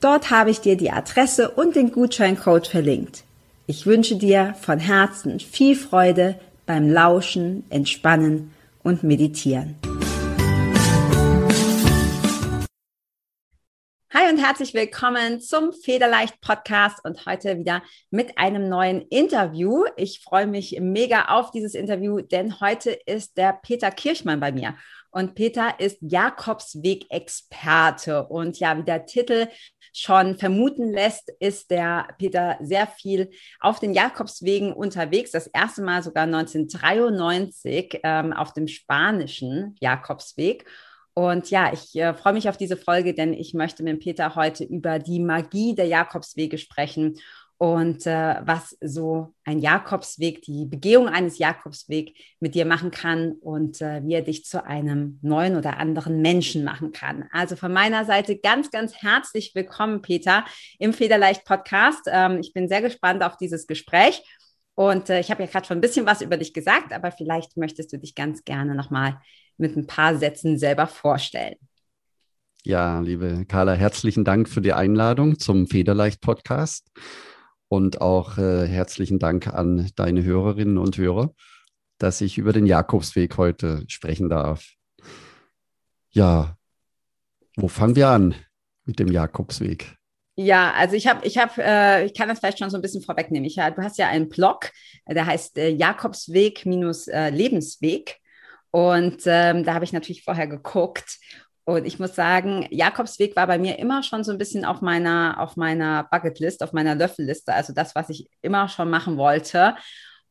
Dort habe ich dir die Adresse und den Gutscheincode verlinkt. Ich wünsche dir von Herzen viel Freude beim Lauschen, Entspannen und Meditieren. Hi und herzlich willkommen zum Federleicht Podcast und heute wieder mit einem neuen Interview. Ich freue mich mega auf dieses Interview, denn heute ist der Peter Kirchmann bei mir. Und Peter ist Jakobsweg-Experte. Und ja, wie der Titel schon vermuten lässt, ist der Peter sehr viel auf den Jakobswegen unterwegs. Das erste Mal sogar 1993 ähm, auf dem spanischen Jakobsweg. Und ja, ich äh, freue mich auf diese Folge, denn ich möchte mit Peter heute über die Magie der Jakobswege sprechen und äh, was so ein Jakobsweg, die Begehung eines Jakobsweg mit dir machen kann und äh, wie er dich zu einem neuen oder anderen Menschen machen kann. Also von meiner Seite ganz, ganz herzlich willkommen, Peter, im Federleicht Podcast. Ähm, ich bin sehr gespannt auf dieses Gespräch. Und äh, ich habe ja gerade schon ein bisschen was über dich gesagt, aber vielleicht möchtest du dich ganz gerne nochmal mit ein paar Sätzen selber vorstellen. Ja, liebe Carla, herzlichen Dank für die Einladung zum Federleicht Podcast. Und auch äh, herzlichen Dank an deine Hörerinnen und Hörer, dass ich über den Jakobsweg heute sprechen darf. Ja, wo fangen wir an mit dem Jakobsweg? Ja, also ich habe, ich habe, äh, ich kann das vielleicht schon so ein bisschen vorwegnehmen. Ich, du hast ja einen Blog, der heißt äh, Jakobsweg-Lebensweg. Äh, und ähm, da habe ich natürlich vorher geguckt und ich muss sagen, Jakobsweg war bei mir immer schon so ein bisschen auf meiner, auf meiner Bucketlist, auf meiner Löffelliste. Also das, was ich immer schon machen wollte.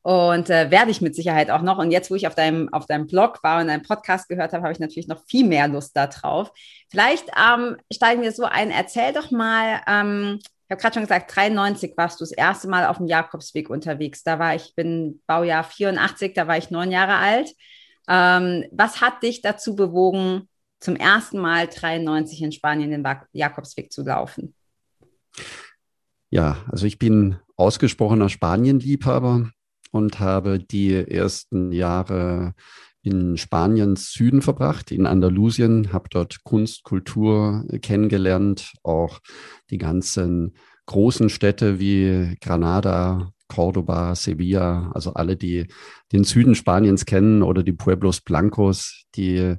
Und äh, werde ich mit Sicherheit auch noch. Und jetzt, wo ich auf deinem, auf deinem Blog war und deinem Podcast gehört habe, habe ich natürlich noch viel mehr Lust darauf. Vielleicht ähm, steigen wir so ein. Erzähl doch mal, ähm, ich habe gerade schon gesagt, 93 warst du das erste Mal auf dem Jakobsweg unterwegs. Da war ich, bin Baujahr 84, da war ich neun Jahre alt. Ähm, was hat dich dazu bewogen, zum ersten Mal 93 in Spanien den Jakobsweg zu laufen? Ja, also ich bin ausgesprochener Spanienliebhaber und habe die ersten Jahre in Spaniens Süden verbracht, in Andalusien, habe dort Kunst, Kultur kennengelernt, auch die ganzen großen Städte wie Granada, Cordoba, Sevilla, also alle, die den Süden Spaniens kennen oder die Pueblos Blancos, die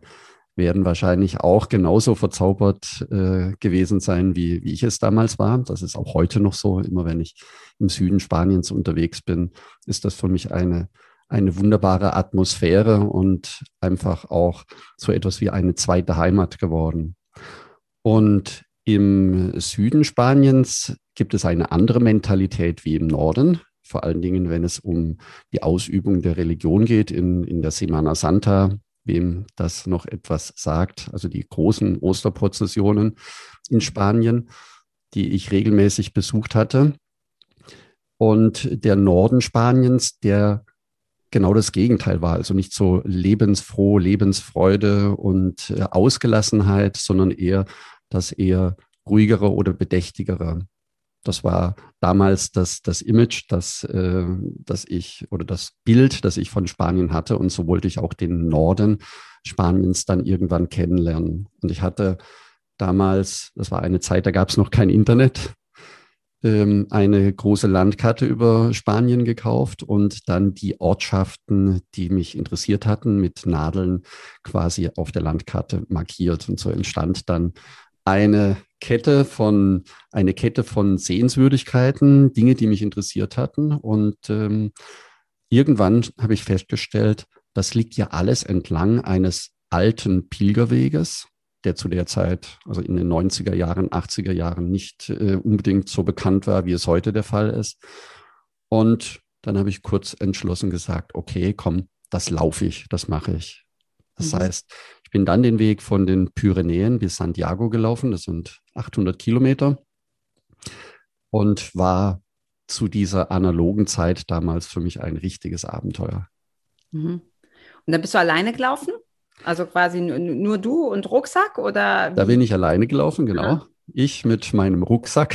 werden wahrscheinlich auch genauso verzaubert äh, gewesen sein, wie, wie ich es damals war. Das ist auch heute noch so. Immer wenn ich im Süden Spaniens unterwegs bin, ist das für mich eine, eine wunderbare Atmosphäre und einfach auch so etwas wie eine zweite Heimat geworden. Und im Süden Spaniens gibt es eine andere Mentalität wie im Norden vor allen Dingen, wenn es um die Ausübung der Religion geht. In, in der Semana Santa wem das noch etwas sagt, also die großen Osterprozessionen in Spanien, die ich regelmäßig besucht hatte. Und der Norden Spaniens, der genau das Gegenteil war, also nicht so lebensfroh, Lebensfreude und äh, Ausgelassenheit, sondern eher das eher ruhigere oder bedächtigere. Das war damals das, das Image, das, äh, das ich oder das Bild, das ich von Spanien hatte. Und so wollte ich auch den Norden Spaniens dann irgendwann kennenlernen. Und ich hatte damals, das war eine Zeit, da gab es noch kein Internet, ähm, eine große Landkarte über Spanien gekauft und dann die Ortschaften, die mich interessiert hatten, mit Nadeln quasi auf der Landkarte markiert. Und so entstand dann eine Kette von, eine Kette von Sehenswürdigkeiten, Dinge, die mich interessiert hatten. Und ähm, irgendwann habe ich festgestellt, das liegt ja alles entlang eines alten Pilgerweges, der zu der Zeit, also in den 90er Jahren, 80er Jahren nicht äh, unbedingt so bekannt war, wie es heute der Fall ist. Und dann habe ich kurz entschlossen gesagt, okay, komm, das laufe ich, das mache ich. Das mhm. heißt, ich bin dann den Weg von den Pyrenäen bis Santiago gelaufen, das sind 800 Kilometer und war zu dieser analogen Zeit damals für mich ein richtiges Abenteuer. Mhm. Und dann bist du alleine gelaufen? Also quasi nur du und Rucksack oder? Wie? Da bin ich alleine gelaufen, genau. Ja. Ich mit meinem Rucksack,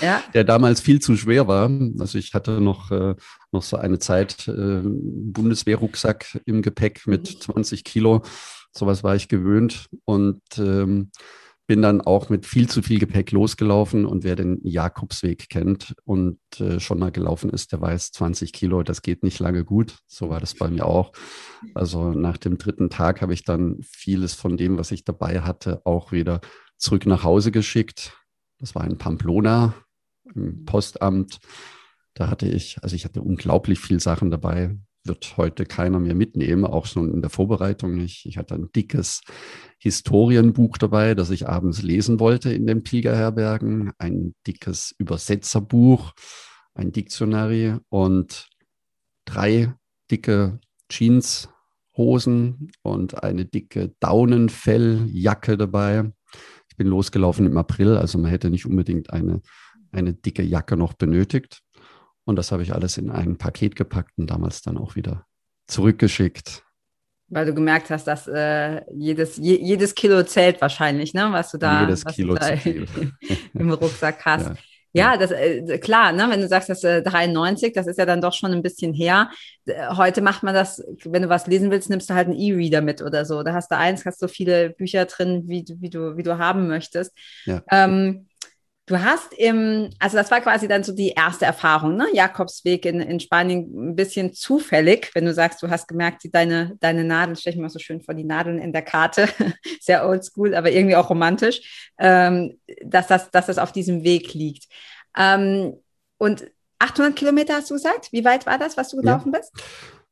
ja. der damals viel zu schwer war. Also ich hatte noch, äh, noch so eine Zeit äh, Bundeswehrrucksack im Gepäck mit 20 mhm. Kilo. Sowas war ich gewöhnt. Und ähm, bin dann auch mit viel zu viel Gepäck losgelaufen und wer den Jakobsweg kennt und äh, schon mal gelaufen ist, der weiß, 20 Kilo, das geht nicht lange gut. So war das bei mir auch. Also nach dem dritten Tag habe ich dann vieles von dem, was ich dabei hatte, auch wieder zurück nach Hause geschickt. Das war in Pamplona im Postamt. Da hatte ich, also ich hatte unglaublich viel Sachen dabei wird heute keiner mehr mitnehmen, auch schon in der Vorbereitung nicht. Ich hatte ein dickes Historienbuch dabei, das ich abends lesen wollte in den Pilgerherbergen, ein dickes Übersetzerbuch, ein Dictionary und drei dicke Jeanshosen und eine dicke Daunenfelljacke dabei. Ich bin losgelaufen im April, also man hätte nicht unbedingt eine, eine dicke Jacke noch benötigt. Und das habe ich alles in ein Paket gepackt und damals dann auch wieder zurückgeschickt. Weil du gemerkt hast, dass äh, jedes, je, jedes Kilo zählt wahrscheinlich, ne? was du da, jedes Kilo da im Rucksack hast. Ja. Ja, das äh, klar, ne, wenn du sagst, das äh, 93, das ist ja dann doch schon ein bisschen her. Heute macht man das, wenn du was lesen willst, nimmst du halt einen E-Reader mit oder so. Da hast du eins, hast so viele Bücher drin, wie, wie, du, wie du haben möchtest. Ja. Ähm, Du hast im, also das war quasi dann so die erste Erfahrung, ne? Jakobsweg in, in Spanien ein bisschen zufällig, wenn du sagst, du hast gemerkt, die, deine, deine Nadeln, stelle ich mir so schön vor, die Nadeln in der Karte, sehr oldschool, aber irgendwie auch romantisch, ähm, dass, das, dass das auf diesem Weg liegt. Ähm, und 800 Kilometer hast du gesagt? Wie weit war das, was du gelaufen ja. bist?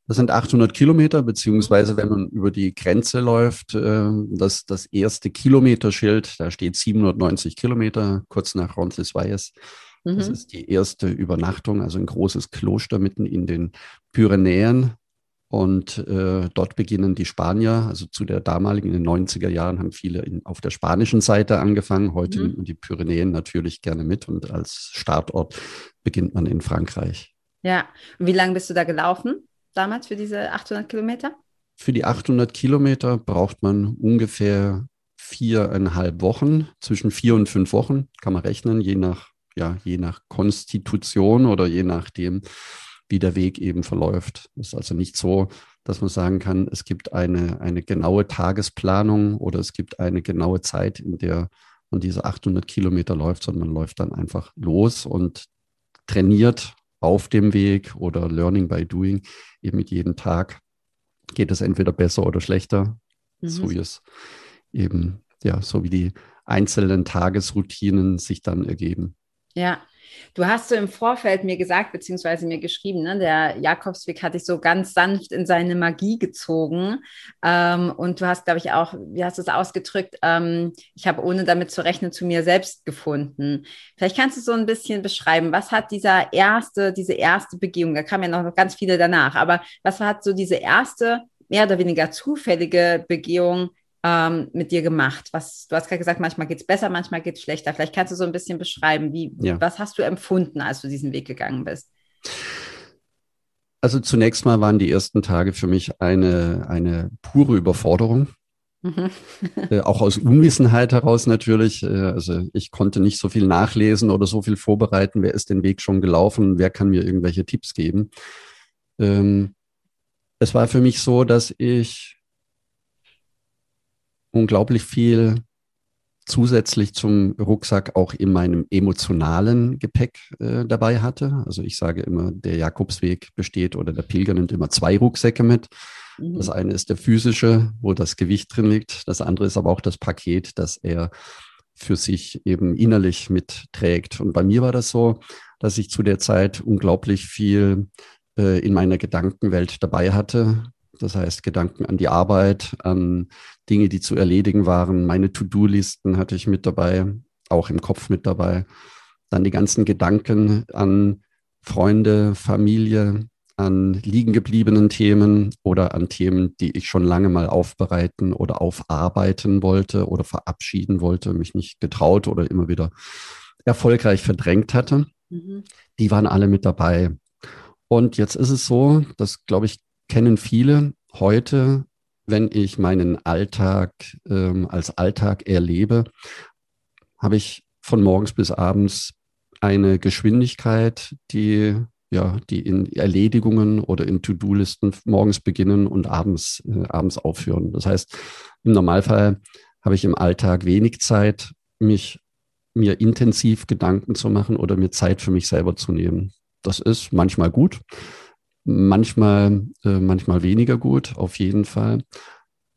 Das sind 800 Kilometer, beziehungsweise wenn man über die Grenze läuft, äh, das, das erste Kilometerschild, da steht 790 Kilometer, kurz nach Roncesvalles. Mhm. Das ist die erste Übernachtung, also ein großes Kloster mitten in den Pyrenäen. Und äh, dort beginnen die Spanier, also zu der damaligen, in den 90er Jahren haben viele in, auf der spanischen Seite angefangen. Heute mhm. nimmt man die Pyrenäen natürlich gerne mit und als Startort beginnt man in Frankreich. Ja, und wie lange bist du da gelaufen? Damals für diese 800 Kilometer? Für die 800 Kilometer braucht man ungefähr viereinhalb Wochen, zwischen vier und fünf Wochen kann man rechnen, je nach, ja, je nach Konstitution oder je nachdem, wie der Weg eben verläuft. Es ist also nicht so, dass man sagen kann, es gibt eine, eine genaue Tagesplanung oder es gibt eine genaue Zeit, in der man diese 800 Kilometer läuft, sondern man läuft dann einfach los und trainiert auf dem Weg oder Learning by Doing, eben mit jedem Tag geht es entweder besser oder schlechter, mhm. so wie es eben, ja, so wie die einzelnen Tagesroutinen sich dann ergeben. Ja, Du hast so im Vorfeld mir gesagt, beziehungsweise mir geschrieben, ne, der Jakobsweg hat dich so ganz sanft in seine Magie gezogen. Ähm, und du hast, glaube ich, auch, wie hast du es ausgedrückt, ähm, ich habe ohne damit zu rechnen zu mir selbst gefunden. Vielleicht kannst du so ein bisschen beschreiben, was hat dieser erste, diese erste Begehung, da kamen ja noch ganz viele danach, aber was hat so diese erste, mehr oder weniger zufällige Begehung ähm, mit dir gemacht? Was, du hast gerade gesagt, manchmal geht es besser, manchmal geht es schlechter. Vielleicht kannst du so ein bisschen beschreiben, wie, ja. was hast du empfunden, als du diesen Weg gegangen bist? Also zunächst mal waren die ersten Tage für mich eine, eine pure Überforderung. Mhm. äh, auch aus Unwissenheit heraus natürlich. Äh, also ich konnte nicht so viel nachlesen oder so viel vorbereiten. Wer ist den Weg schon gelaufen? Wer kann mir irgendwelche Tipps geben? Ähm, es war für mich so, dass ich unglaublich viel zusätzlich zum Rucksack auch in meinem emotionalen Gepäck äh, dabei hatte. Also ich sage immer, der Jakobsweg besteht oder der Pilger nimmt immer zwei Rucksäcke mit. Mhm. Das eine ist der physische, wo das Gewicht drin liegt. Das andere ist aber auch das Paket, das er für sich eben innerlich mitträgt. Und bei mir war das so, dass ich zu der Zeit unglaublich viel äh, in meiner Gedankenwelt dabei hatte. Das heißt, Gedanken an die Arbeit, an Dinge, die zu erledigen waren. Meine To-Do-Listen hatte ich mit dabei, auch im Kopf mit dabei. Dann die ganzen Gedanken an Freunde, Familie, an liegen gebliebenen Themen oder an Themen, die ich schon lange mal aufbereiten oder aufarbeiten wollte oder verabschieden wollte, mich nicht getraut oder immer wieder erfolgreich verdrängt hatte. Mhm. Die waren alle mit dabei. Und jetzt ist es so, das glaube ich, kennen viele heute, wenn ich meinen Alltag ähm, als Alltag erlebe, habe ich von morgens bis abends eine Geschwindigkeit, die ja, die in Erledigungen oder in To-Do-Listen morgens beginnen und abends, äh, abends aufhören. Das heißt, im Normalfall habe ich im Alltag wenig Zeit, mich mir intensiv Gedanken zu machen oder mir Zeit für mich selber zu nehmen. Das ist manchmal gut, manchmal, äh, manchmal weniger gut, auf jeden Fall.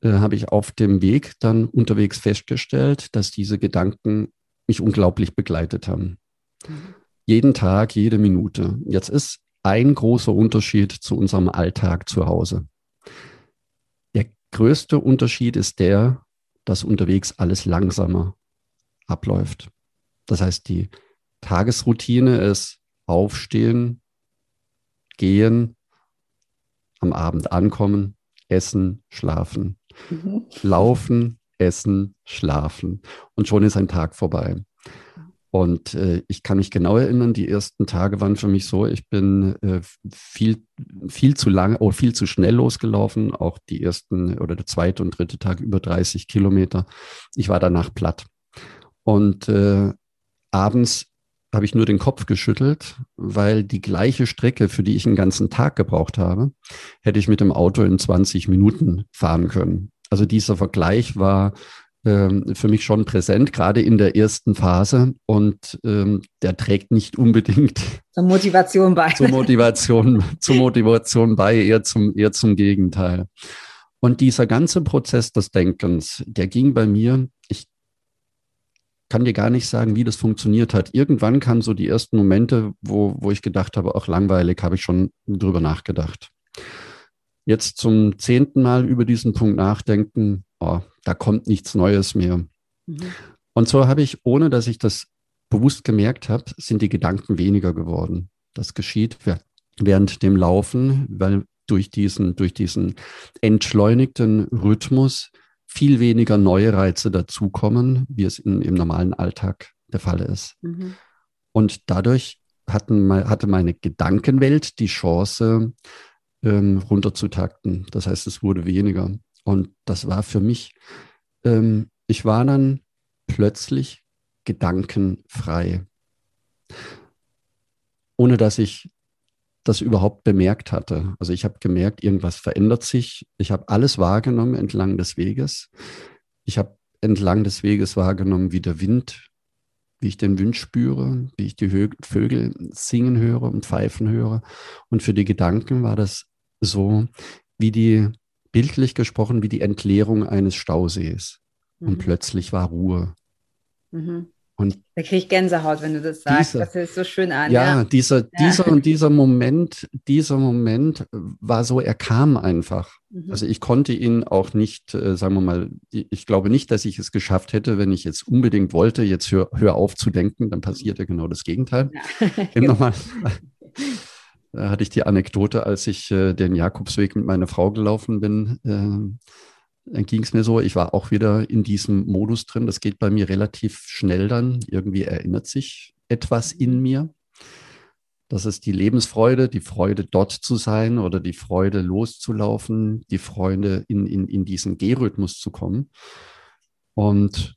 Äh, habe ich auf dem Weg dann unterwegs festgestellt, dass diese Gedanken mich unglaublich begleitet haben. Mhm. Jeden Tag, jede Minute. Jetzt ist ein großer Unterschied zu unserem Alltag zu Hause. Der größte Unterschied ist der, dass unterwegs alles langsamer abläuft. Das heißt, die Tagesroutine ist aufstehen, gehen, am Abend ankommen, essen, schlafen, mhm. laufen, essen, schlafen. Und schon ist ein Tag vorbei. Und äh, ich kann mich genau erinnern, die ersten Tage waren für mich so, ich bin äh, viel, viel zu lange oder viel zu schnell losgelaufen, auch die ersten oder der zweite und dritte Tag über 30 Kilometer. Ich war danach platt. Und äh, abends habe ich nur den Kopf geschüttelt, weil die gleiche Strecke, für die ich einen ganzen Tag gebraucht habe, hätte ich mit dem Auto in 20 Minuten fahren können. Also dieser Vergleich war ähm, für mich schon präsent, gerade in der ersten Phase. Und ähm, der trägt nicht unbedingt zur Motivation bei. Zur Motivation, zur Motivation bei, eher zum, eher zum Gegenteil. Und dieser ganze Prozess des Denkens, der ging bei mir, ich kann dir gar nicht sagen, wie das funktioniert hat. Irgendwann kamen so die ersten Momente, wo, wo ich gedacht habe, auch langweilig, habe ich schon drüber nachgedacht. Jetzt zum zehnten Mal über diesen Punkt nachdenken, oh, da kommt nichts Neues mehr. Mhm. Und so habe ich, ohne dass ich das bewusst gemerkt habe, sind die Gedanken weniger geworden. Das geschieht während dem Laufen, weil durch diesen, durch diesen entschleunigten Rhythmus viel weniger neue Reize dazukommen, wie es in, im normalen Alltag der Fall ist. Mhm. Und dadurch hatten, hatte meine Gedankenwelt die Chance, ähm, runterzutakten. Das heißt, es wurde weniger. Und das war für mich, ähm, ich war dann plötzlich gedankenfrei, ohne dass ich das überhaupt bemerkt hatte. Also ich habe gemerkt, irgendwas verändert sich. Ich habe alles wahrgenommen entlang des Weges. Ich habe entlang des Weges wahrgenommen, wie der Wind, wie ich den Wind spüre, wie ich die Vögel singen höre und pfeifen höre. Und für die Gedanken war das so, wie die bildlich gesprochen wie die Entleerung eines Stausees. Mhm. Und plötzlich war Ruhe. Mhm. Und da kriege ich Gänsehaut, wenn du das sagst. Dieser, das ist so schön an. Ja, ja. dieser, ja. dieser und dieser Moment, dieser Moment war so, er kam einfach. Mhm. Also ich konnte ihn auch nicht, äh, sagen wir mal, ich glaube nicht, dass ich es geschafft hätte, wenn ich jetzt unbedingt wollte, jetzt hör, hör auf zu denken, dann passiert ja genau das Gegenteil. Ja. genau. Da hatte ich die Anekdote, als ich äh, den Jakobsweg mit meiner Frau gelaufen bin. Äh, dann ging es mir so, ich war auch wieder in diesem Modus drin. Das geht bei mir relativ schnell dann. Irgendwie erinnert sich etwas in mir. Das ist die Lebensfreude, die Freude dort zu sein oder die Freude loszulaufen, die Freude in, in, in diesen Gehrhythmus zu kommen. Und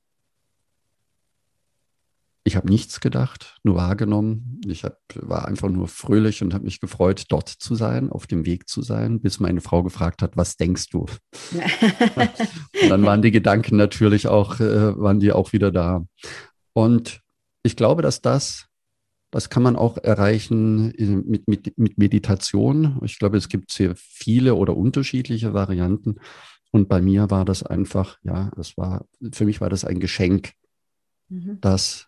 ich habe nichts gedacht, nur wahrgenommen. Ich hab, war einfach nur fröhlich und habe mich gefreut, dort zu sein, auf dem Weg zu sein, bis meine Frau gefragt hat, was denkst du? und dann waren die Gedanken natürlich auch, äh, waren die auch wieder da. Und ich glaube, dass das, das kann man auch erreichen mit, mit, mit Meditation. Ich glaube, es gibt sehr viele oder unterschiedliche Varianten. Und bei mir war das einfach, ja, das war, für mich war das ein Geschenk, mhm. dass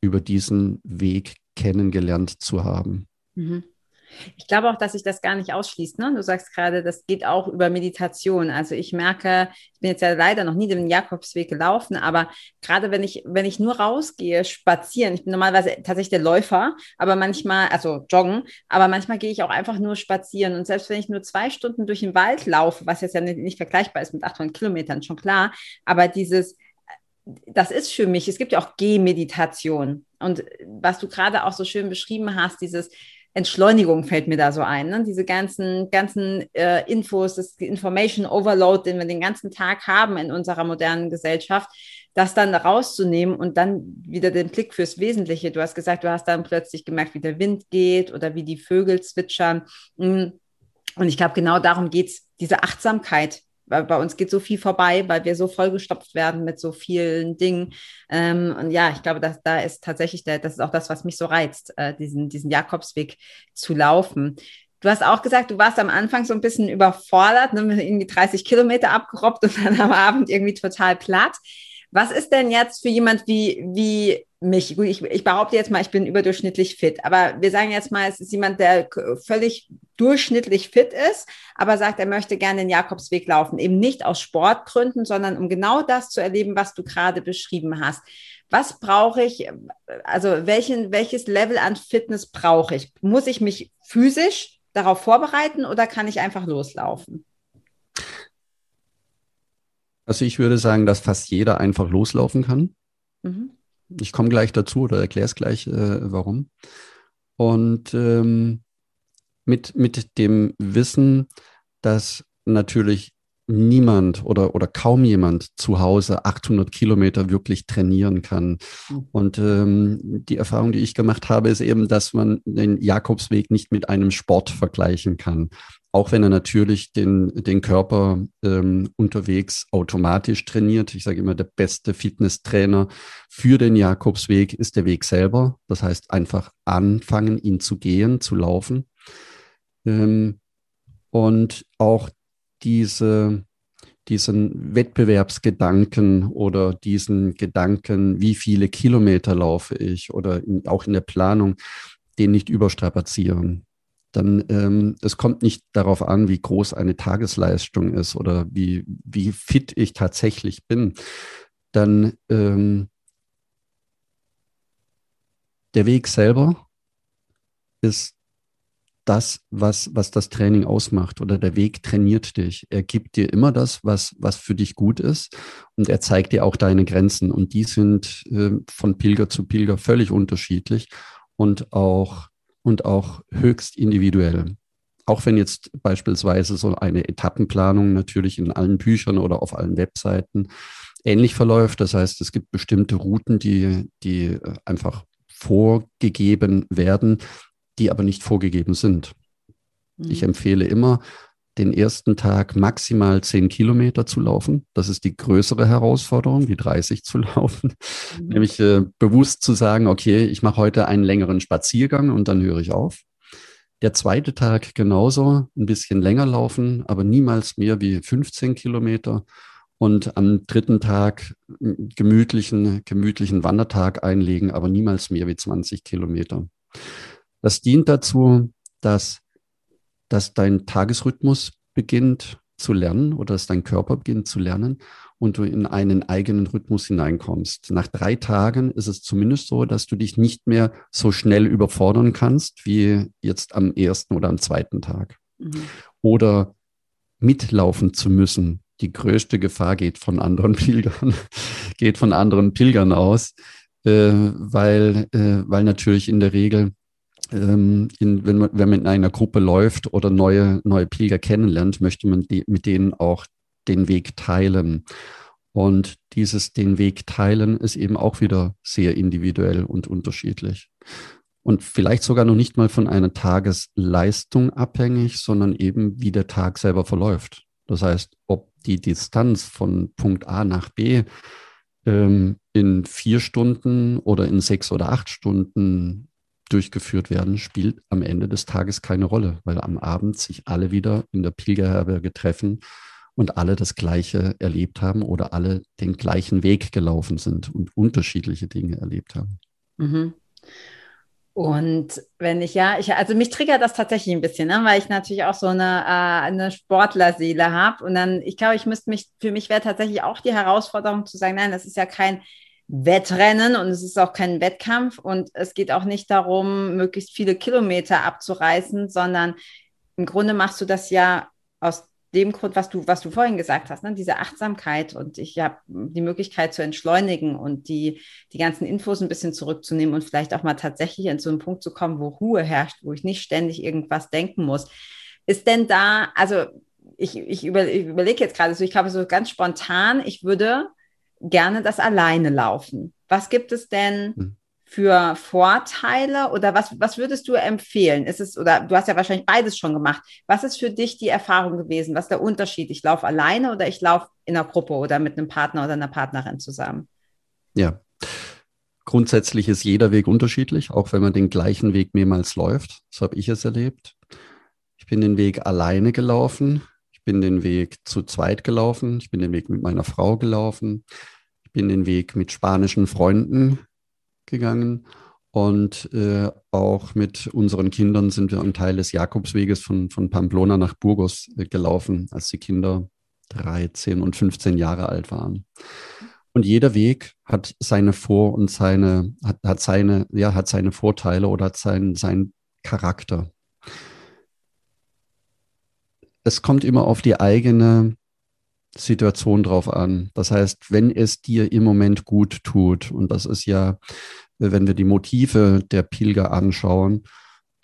über diesen Weg kennengelernt zu haben. Mhm. Ich glaube auch, dass sich das gar nicht ausschließt. Ne? Du sagst gerade, das geht auch über Meditation. Also ich merke, ich bin jetzt ja leider noch nie den Jakobsweg gelaufen, aber gerade wenn ich, wenn ich nur rausgehe, spazieren, ich bin normalerweise tatsächlich der Läufer, aber manchmal, also joggen, aber manchmal gehe ich auch einfach nur spazieren. Und selbst wenn ich nur zwei Stunden durch den Wald laufe, was jetzt ja nicht, nicht vergleichbar ist mit 800 Kilometern, schon klar, aber dieses, das ist für mich, es gibt ja auch Gehmeditation. Und was du gerade auch so schön beschrieben hast, dieses Entschleunigung fällt mir da so ein. Ne? Diese ganzen, ganzen äh, Infos, das Information Overload, den wir den ganzen Tag haben in unserer modernen Gesellschaft, das dann rauszunehmen und dann wieder den Blick fürs Wesentliche. Du hast gesagt, du hast dann plötzlich gemerkt, wie der Wind geht oder wie die Vögel zwitschern. Mm. Und ich glaube, genau darum geht es, diese Achtsamkeit bei uns geht so viel vorbei, weil wir so vollgestopft werden mit so vielen Dingen. Ähm, und ja, ich glaube, dass da ist tatsächlich der, das ist auch das, was mich so reizt, äh, diesen, diesen Jakobsweg zu laufen. Du hast auch gesagt, du warst am Anfang so ein bisschen überfordert, ne, irgendwie 30 Kilometer abgerobbt und dann am Abend irgendwie total platt. Was ist denn jetzt für jemand wie, wie mich, gut, ich, ich behaupte jetzt mal, ich bin überdurchschnittlich fit, aber wir sagen jetzt mal, es ist jemand, der völlig durchschnittlich fit ist, aber sagt, er möchte gerne den Jakobsweg laufen, eben nicht aus Sportgründen, sondern um genau das zu erleben, was du gerade beschrieben hast. Was brauche ich, also welchen, welches Level an Fitness brauche ich? Muss ich mich physisch darauf vorbereiten oder kann ich einfach loslaufen? Also ich würde sagen, dass fast jeder einfach loslaufen kann. Mhm. Ich komme gleich dazu oder erkläre es gleich, äh, warum. Und ähm, mit, mit dem Wissen, dass natürlich niemand oder, oder kaum jemand zu Hause 800 Kilometer wirklich trainieren kann. Mhm. Und ähm, die Erfahrung, die ich gemacht habe, ist eben, dass man den Jakobsweg nicht mit einem Sport vergleichen kann auch wenn er natürlich den, den Körper ähm, unterwegs automatisch trainiert. Ich sage immer, der beste Fitnesstrainer für den Jakobsweg ist der Weg selber. Das heißt, einfach anfangen, ihn zu gehen, zu laufen. Ähm, und auch diese, diesen Wettbewerbsgedanken oder diesen Gedanken, wie viele Kilometer laufe ich oder in, auch in der Planung, den nicht überstrapazieren dann ähm, es kommt nicht darauf an, wie groß eine Tagesleistung ist oder wie, wie fit ich tatsächlich bin. Dann ähm, der Weg selber ist das, was, was das Training ausmacht oder der Weg trainiert dich. Er gibt dir immer das, was, was für dich gut ist und er zeigt dir auch deine Grenzen und die sind äh, von Pilger zu Pilger völlig unterschiedlich und auch und auch höchst individuell. Auch wenn jetzt beispielsweise so eine Etappenplanung natürlich in allen Büchern oder auf allen Webseiten ähnlich verläuft. Das heißt, es gibt bestimmte Routen, die, die einfach vorgegeben werden, die aber nicht vorgegeben sind. Mhm. Ich empfehle immer, den ersten Tag maximal 10 Kilometer zu laufen. Das ist die größere Herausforderung, die 30 zu laufen. Mhm. Nämlich äh, bewusst zu sagen, okay, ich mache heute einen längeren Spaziergang und dann höre ich auf. Der zweite Tag genauso, ein bisschen länger laufen, aber niemals mehr wie 15 Kilometer. Und am dritten Tag gemütlichen, gemütlichen Wandertag einlegen, aber niemals mehr wie 20 Kilometer. Das dient dazu, dass dass dein Tagesrhythmus beginnt zu lernen oder dass dein Körper beginnt zu lernen und du in einen eigenen Rhythmus hineinkommst. Nach drei Tagen ist es zumindest so, dass du dich nicht mehr so schnell überfordern kannst wie jetzt am ersten oder am zweiten Tag. Mhm. Oder mitlaufen zu müssen. Die größte Gefahr geht von anderen Pilgern, geht von anderen Pilgern aus, äh, weil, äh, weil natürlich in der Regel in, wenn, man, wenn man in einer Gruppe läuft oder neue, neue Pilger kennenlernt, möchte man die, mit denen auch den Weg teilen. Und dieses den Weg teilen ist eben auch wieder sehr individuell und unterschiedlich. Und vielleicht sogar noch nicht mal von einer Tagesleistung abhängig, sondern eben wie der Tag selber verläuft. Das heißt, ob die Distanz von Punkt A nach B ähm, in vier Stunden oder in sechs oder acht Stunden durchgeführt werden, spielt am Ende des Tages keine Rolle, weil am Abend sich alle wieder in der Pilgerherberge treffen und alle das Gleiche erlebt haben oder alle den gleichen Weg gelaufen sind und unterschiedliche Dinge erlebt haben. Mhm. Und wenn ich ja, ich, also mich triggert das tatsächlich ein bisschen, ne? weil ich natürlich auch so eine, äh, eine Sportlerseele habe. Und dann, ich glaube, ich müsste mich, für mich wäre tatsächlich auch die Herausforderung zu sagen, nein, das ist ja kein Wettrennen und es ist auch kein Wettkampf und es geht auch nicht darum, möglichst viele Kilometer abzureißen, sondern im Grunde machst du das ja aus dem Grund, was du, was du vorhin gesagt hast, ne? diese Achtsamkeit und ich habe die Möglichkeit zu entschleunigen und die, die ganzen Infos ein bisschen zurückzunehmen und vielleicht auch mal tatsächlich in so einen Punkt zu kommen, wo Ruhe herrscht, wo ich nicht ständig irgendwas denken muss. Ist denn da, also ich, ich, über, ich überlege jetzt gerade so, ich glaube so ganz spontan, ich würde gerne das alleine laufen. Was gibt es denn? Hm für Vorteile oder was, was würdest du empfehlen? Ist es, oder du hast ja wahrscheinlich beides schon gemacht. Was ist für dich die Erfahrung gewesen? Was ist der Unterschied? Ich laufe alleine oder ich laufe in einer Gruppe oder mit einem Partner oder einer Partnerin zusammen? Ja. Grundsätzlich ist jeder Weg unterschiedlich, auch wenn man den gleichen Weg mehrmals läuft. So habe ich es erlebt. Ich bin den Weg alleine gelaufen. Bin den Weg zu zweit gelaufen. Ich bin den Weg mit meiner Frau gelaufen. Ich bin den Weg mit spanischen Freunden gegangen. Und äh, auch mit unseren Kindern sind wir einen Teil des Jakobsweges von, von Pamplona nach Burgos äh, gelaufen, als die Kinder 13 und 15 Jahre alt waren. Und jeder Weg hat seine Vor- und seine, hat, hat seine, ja, hat seine Vorteile oder hat seinen, seinen Charakter. Es kommt immer auf die eigene Situation drauf an. Das heißt, wenn es dir im Moment gut tut, und das ist ja, wenn wir die Motive der Pilger anschauen,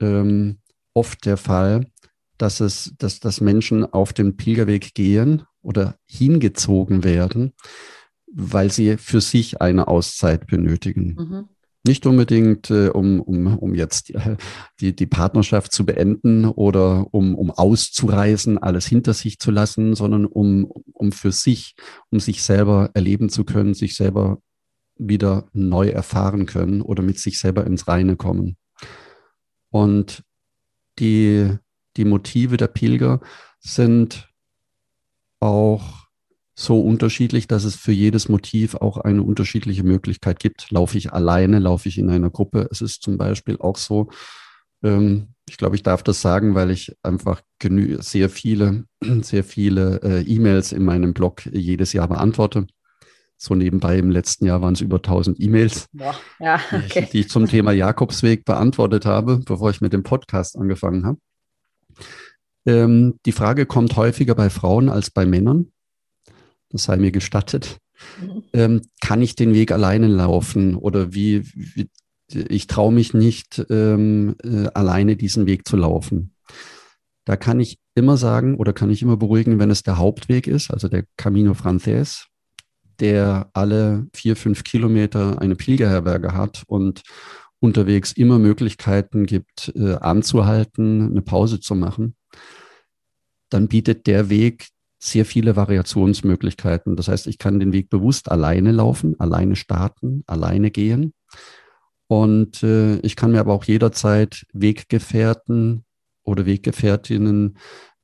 ähm, oft der Fall, dass es, dass, dass Menschen auf den Pilgerweg gehen oder hingezogen werden, weil sie für sich eine Auszeit benötigen. Mhm. Nicht unbedingt, äh, um, um, um jetzt äh, die, die Partnerschaft zu beenden oder um, um auszureisen, alles hinter sich zu lassen, sondern um, um für sich, um sich selber erleben zu können, sich selber wieder neu erfahren können oder mit sich selber ins Reine kommen. Und die, die Motive der Pilger sind auch so unterschiedlich, dass es für jedes Motiv auch eine unterschiedliche Möglichkeit gibt. Laufe ich alleine, laufe ich in einer Gruppe? Es ist zum Beispiel auch so, ähm, ich glaube, ich darf das sagen, weil ich einfach sehr viele, sehr viele äh, E-Mails in meinem Blog jedes Jahr beantworte. So nebenbei im letzten Jahr waren es über 1000 E-Mails, ja, okay. die ich zum Thema Jakobsweg beantwortet habe, bevor ich mit dem Podcast angefangen habe. Ähm, die Frage kommt häufiger bei Frauen als bei Männern das sei mir gestattet. Mhm. Ähm, kann ich den Weg alleine laufen oder wie, wie ich traue mich nicht, ähm, äh, alleine diesen Weg zu laufen. Da kann ich immer sagen oder kann ich immer beruhigen, wenn es der Hauptweg ist, also der Camino Frances, der alle vier, fünf Kilometer eine Pilgerherberge hat und unterwegs immer Möglichkeiten gibt, äh, anzuhalten, eine Pause zu machen, dann bietet der Weg sehr viele Variationsmöglichkeiten. Das heißt, ich kann den Weg bewusst alleine laufen, alleine starten, alleine gehen. Und äh, ich kann mir aber auch jederzeit Weggefährten oder Weggefährtinnen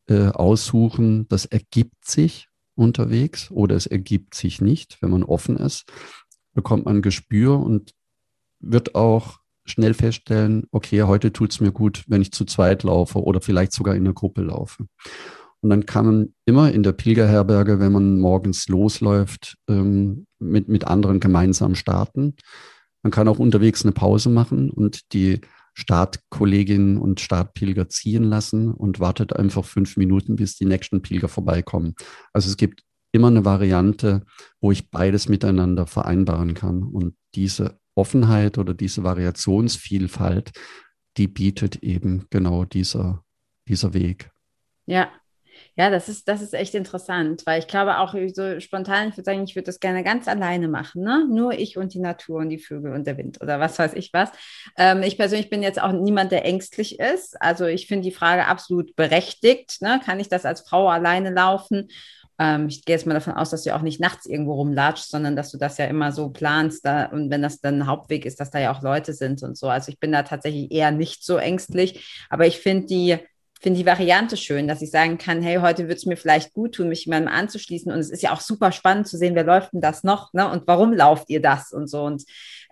äh, aussuchen. Das ergibt sich unterwegs oder es ergibt sich nicht. Wenn man offen ist, bekommt man Gespür und wird auch schnell feststellen, okay, heute tut es mir gut, wenn ich zu zweit laufe oder vielleicht sogar in einer Gruppe laufe. Und dann kann man immer in der Pilgerherberge, wenn man morgens losläuft, ähm, mit, mit anderen gemeinsam starten. Man kann auch unterwegs eine Pause machen und die Startkolleginnen und Startpilger ziehen lassen und wartet einfach fünf Minuten, bis die nächsten Pilger vorbeikommen. Also es gibt immer eine Variante, wo ich beides miteinander vereinbaren kann. Und diese Offenheit oder diese Variationsvielfalt, die bietet eben genau dieser, dieser Weg. Ja, ja, das ist, das ist echt interessant, weil ich glaube auch so spontan, ich würde sagen, ich würde das gerne ganz alleine machen, ne? Nur ich und die Natur und die Vögel und der Wind oder was weiß ich was. Ähm, ich persönlich bin jetzt auch niemand, der ängstlich ist. Also ich finde die Frage absolut berechtigt. Ne? Kann ich das als Frau alleine laufen? Ähm, ich gehe jetzt mal davon aus, dass du auch nicht nachts irgendwo rumlatscht, sondern dass du das ja immer so planst da, und wenn das dann ein Hauptweg ist, dass da ja auch Leute sind und so. Also ich bin da tatsächlich eher nicht so ängstlich, aber ich finde die finde die Variante schön, dass ich sagen kann, hey, heute wird es mir vielleicht gut tun, mich jemandem anzuschließen. Und es ist ja auch super spannend zu sehen, wer läuft denn das noch, ne? Und warum lauft ihr das und so. Und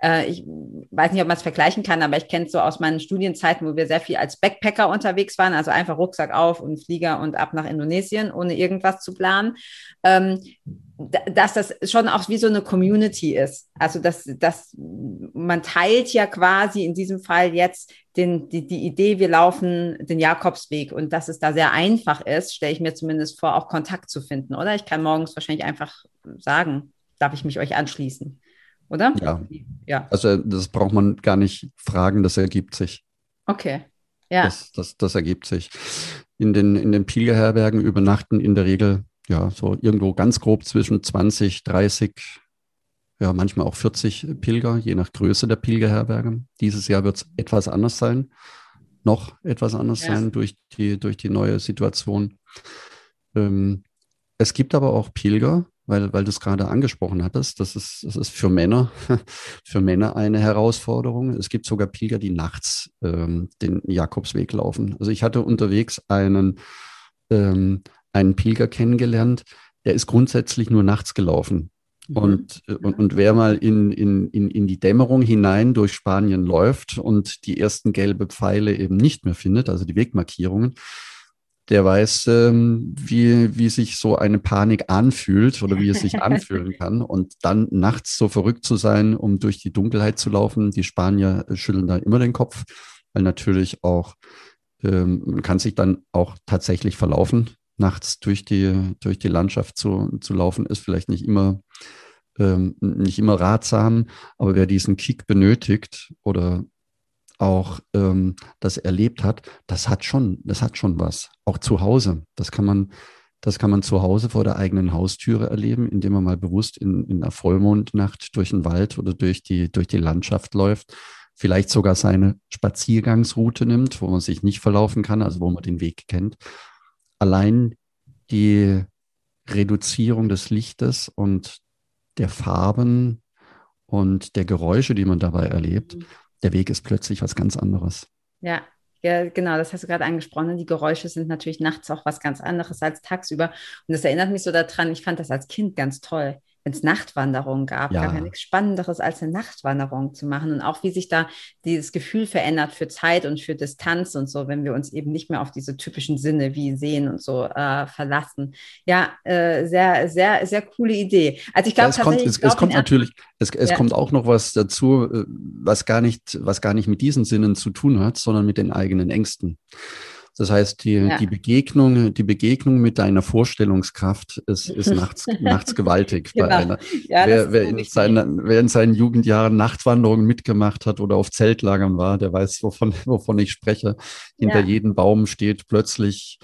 äh, ich weiß nicht, ob man es vergleichen kann, aber ich kenne es so aus meinen Studienzeiten, wo wir sehr viel als Backpacker unterwegs waren, also einfach Rucksack auf und Flieger und ab nach Indonesien, ohne irgendwas zu planen. Ähm, dass das schon auch wie so eine Community ist. Also dass, dass man teilt ja quasi in diesem Fall jetzt den, die, die Idee, wir laufen den Jakobsweg und dass es da sehr einfach ist, stelle ich mir zumindest vor, auch Kontakt zu finden, oder? Ich kann morgens wahrscheinlich einfach sagen, darf ich mich euch anschließen, oder? Ja. ja. Also das braucht man gar nicht fragen, das ergibt sich. Okay. Ja. Das, das, das ergibt sich. In den, in den Pilgerherbergen übernachten in der Regel ja, so irgendwo ganz grob zwischen 20, 30, ja, manchmal auch 40 Pilger, je nach Größe der Pilgerherberge. Dieses Jahr wird es etwas anders sein, noch etwas anders ja. sein durch die, durch die neue Situation. Ähm, es gibt aber auch Pilger, weil, weil du es gerade angesprochen hattest, das ist, das ist für Männer, für Männer eine Herausforderung. Es gibt sogar Pilger, die nachts ähm, den Jakobsweg laufen. Also ich hatte unterwegs einen ähm, einen Pilger kennengelernt, der ist grundsätzlich nur nachts gelaufen. Mhm. Und, und, und wer mal in, in, in, in die Dämmerung hinein durch Spanien läuft und die ersten gelbe Pfeile eben nicht mehr findet, also die Wegmarkierungen, der weiß, ähm, wie, wie sich so eine Panik anfühlt oder wie es sich anfühlen kann. Und dann nachts so verrückt zu sein, um durch die Dunkelheit zu laufen. Die Spanier schütteln da immer den Kopf, weil natürlich auch, ähm, man kann sich dann auch tatsächlich verlaufen nachts durch die, durch die Landschaft zu, zu laufen, ist vielleicht nicht immer, ähm, nicht immer ratsam, aber wer diesen Kick benötigt oder auch ähm, das erlebt hat, das hat schon, das hat schon was. Auch zu Hause. Das kann man, das kann man zu Hause vor der eigenen Haustüre erleben, indem man mal bewusst in, in einer Vollmondnacht durch den Wald oder durch die, durch die Landschaft läuft. Vielleicht sogar seine Spaziergangsroute nimmt, wo man sich nicht verlaufen kann, also wo man den Weg kennt allein die Reduzierung des Lichtes und der Farben und der Geräusche, die man dabei erlebt, mhm. der Weg ist plötzlich was ganz anderes. Ja, ja, genau, das hast du gerade angesprochen. Die Geräusche sind natürlich nachts auch was ganz anderes als tagsüber. Und das erinnert mich so daran, ich fand das als Kind ganz toll wenn es Nachtwanderungen gab, ja. gab ja nichts Spannenderes, als eine Nachtwanderung zu machen. Und auch wie sich da dieses Gefühl verändert für Zeit und für Distanz und so, wenn wir uns eben nicht mehr auf diese typischen Sinne wie Sehen und so äh, verlassen. Ja, äh, sehr, sehr, sehr coole Idee. Also ich glaube, ja, es kommt, es, es kommt natürlich, es, es ja. kommt auch noch was dazu, äh, was gar nicht, was gar nicht mit diesen Sinnen zu tun hat, sondern mit den eigenen Ängsten. Das heißt, die, ja. die Begegnung, die Begegnung mit deiner Vorstellungskraft ist, ist nachts, nachts gewaltig genau. bei einer. Ja, wer, wer, in seinen, wer in seinen Jugendjahren Nachtwanderungen mitgemacht hat oder auf Zeltlagern war, der weiß, wovon, wovon ich spreche. Hinter ja. jedem Baum steht plötzlich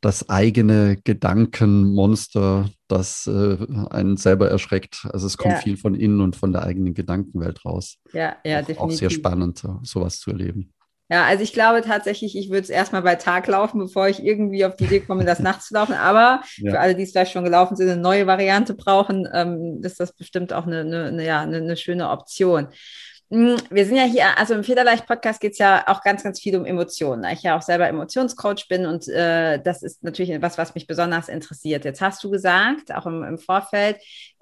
das eigene Gedankenmonster, das äh, einen selber erschreckt. Also es kommt ja. viel von innen und von der eigenen Gedankenwelt raus. Ja, ja, auch, definitiv. Auch sehr spannend, sowas zu erleben. Ja, also ich glaube tatsächlich, ich würde es erstmal bei Tag laufen, bevor ich irgendwie auf die Idee komme, das nachts zu laufen. Aber ja. für alle, die es vielleicht schon gelaufen sind, eine neue Variante brauchen, ähm, ist das bestimmt auch eine, eine, eine ja, eine, eine schöne Option. Hm, wir sind ja hier, also im Federleicht-Podcast geht es ja auch ganz, ganz viel um Emotionen. Da ich ja auch selber Emotionscoach bin und äh, das ist natürlich etwas, was mich besonders interessiert. Jetzt hast du gesagt, auch im, im Vorfeld,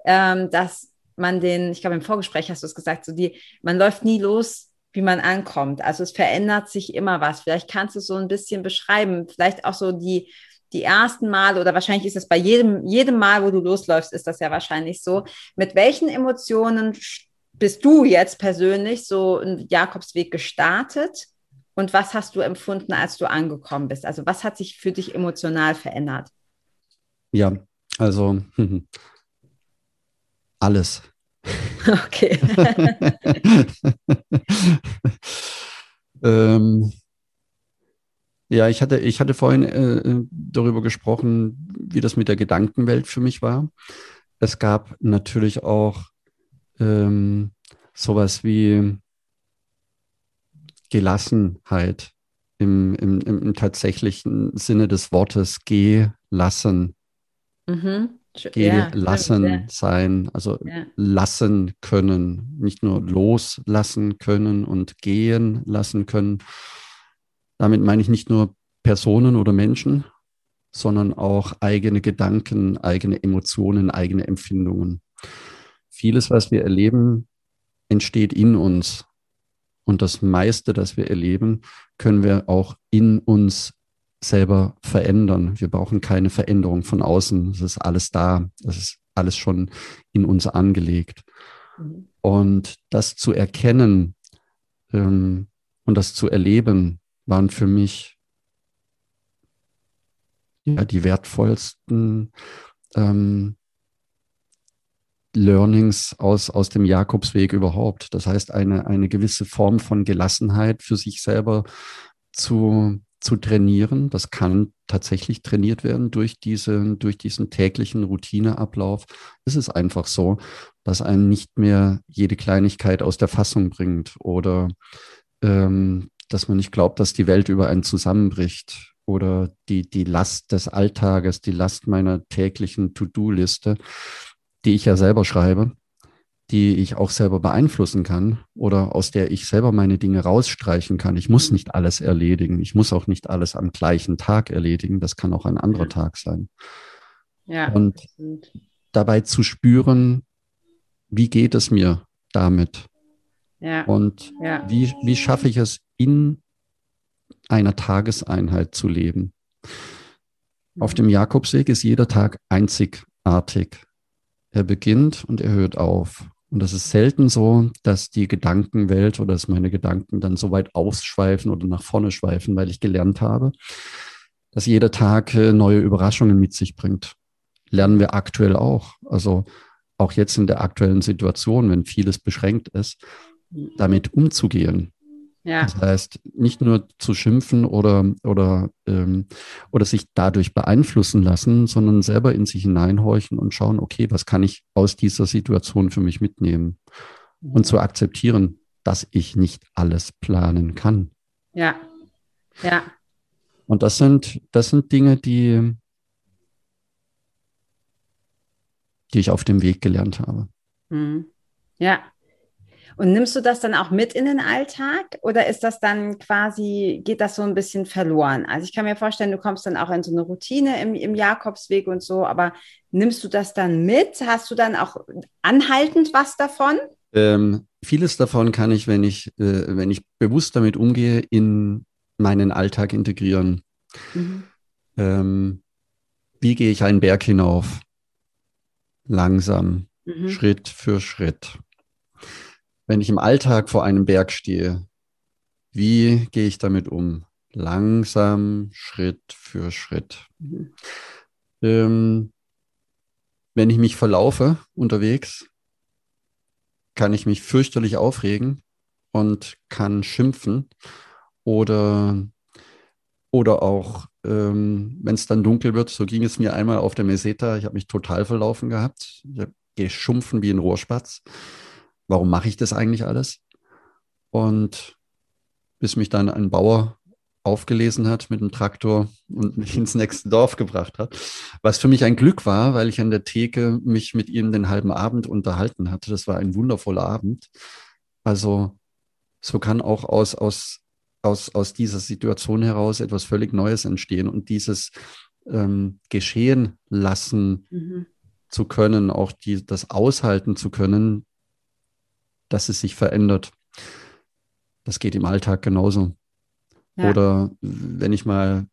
ähm, dass man den, ich glaube im Vorgespräch hast du es gesagt, so die, man läuft nie los wie man ankommt. Also es verändert sich immer was. Vielleicht kannst du so ein bisschen beschreiben. Vielleicht auch so die, die ersten Mal oder wahrscheinlich ist es bei jedem, jedem Mal, wo du losläufst, ist das ja wahrscheinlich so. Mit welchen Emotionen bist du jetzt persönlich so einen Jakobsweg gestartet? Und was hast du empfunden, als du angekommen bist? Also was hat sich für dich emotional verändert? Ja, also alles. Okay. ähm, ja, ich hatte, ich hatte vorhin äh, darüber gesprochen, wie das mit der Gedankenwelt für mich war. Es gab natürlich auch ähm, sowas wie Gelassenheit im, im, im tatsächlichen Sinne des Wortes gelassen. Mhm gelassen ja, sein, also ja. lassen können, nicht nur loslassen können und gehen lassen können. Damit meine ich nicht nur Personen oder Menschen, sondern auch eigene Gedanken, eigene Emotionen, eigene Empfindungen. Vieles, was wir erleben, entsteht in uns. Und das meiste, das wir erleben, können wir auch in uns selber verändern. Wir brauchen keine Veränderung von außen. Es ist alles da. Es ist alles schon in uns angelegt. Mhm. Und das zu erkennen ähm, und das zu erleben, waren für mich ja, die wertvollsten ähm, Learnings aus, aus dem Jakobsweg überhaupt. Das heißt, eine, eine gewisse Form von Gelassenheit für sich selber zu, zu trainieren. Das kann tatsächlich trainiert werden durch, diese, durch diesen täglichen Routineablauf. Es ist einfach so, dass einen nicht mehr jede Kleinigkeit aus der Fassung bringt oder ähm, dass man nicht glaubt, dass die Welt über einen zusammenbricht oder die, die Last des Alltages, die Last meiner täglichen To-Do-Liste, die ich ja selber schreibe, die ich auch selber beeinflussen kann oder aus der ich selber meine Dinge rausstreichen kann. Ich muss mhm. nicht alles erledigen. Ich muss auch nicht alles am gleichen Tag erledigen. Das kann auch ein anderer ja. Tag sein. Ja. Und dabei zu spüren, wie geht es mir damit? Ja. Und ja. Wie, wie schaffe ich es, in einer Tageseinheit zu leben? Auf dem Jakobsweg ist jeder Tag einzigartig. Er beginnt und er hört auf. Und das ist selten so, dass die Gedankenwelt oder dass meine Gedanken dann so weit ausschweifen oder nach vorne schweifen, weil ich gelernt habe, dass jeder Tag äh, neue Überraschungen mit sich bringt. Lernen wir aktuell auch. Also auch jetzt in der aktuellen Situation, wenn vieles beschränkt ist, damit umzugehen. Ja. Das heißt, nicht nur zu schimpfen oder, oder, ähm, oder sich dadurch beeinflussen lassen, sondern selber in sich hineinhorchen und schauen, okay, was kann ich aus dieser Situation für mich mitnehmen? Und zu akzeptieren, dass ich nicht alles planen kann. Ja, ja. Und das sind, das sind Dinge, die, die ich auf dem Weg gelernt habe. Mhm. Ja, und nimmst du das dann auch mit in den Alltag oder ist das dann quasi, geht das so ein bisschen verloren? Also ich kann mir vorstellen, du kommst dann auch in so eine Routine im, im Jakobsweg und so, aber nimmst du das dann mit? Hast du dann auch anhaltend was davon? Ähm, vieles davon kann ich, wenn ich, äh, wenn ich bewusst damit umgehe, in meinen Alltag integrieren. Mhm. Ähm, wie gehe ich einen Berg hinauf? Langsam, mhm. Schritt für Schritt wenn ich im Alltag vor einem Berg stehe, wie gehe ich damit um? Langsam, Schritt für Schritt. Ähm, wenn ich mich verlaufe unterwegs, kann ich mich fürchterlich aufregen und kann schimpfen oder, oder auch, ähm, wenn es dann dunkel wird, so ging es mir einmal auf der Meseta, ich habe mich total verlaufen gehabt, ich habe geschumpfen wie ein Rohrspatz warum mache ich das eigentlich alles? Und bis mich dann ein Bauer aufgelesen hat mit dem Traktor und mich ins nächste Dorf gebracht hat. Was für mich ein Glück war, weil ich an der Theke mich mit ihm den halben Abend unterhalten hatte. Das war ein wundervoller Abend. Also so kann auch aus, aus, aus, aus dieser Situation heraus etwas völlig Neues entstehen und dieses ähm, geschehen lassen mhm. zu können, auch die, das aushalten zu können, dass es sich verändert. Das geht im Alltag genauso. Ja. Oder wenn ich mal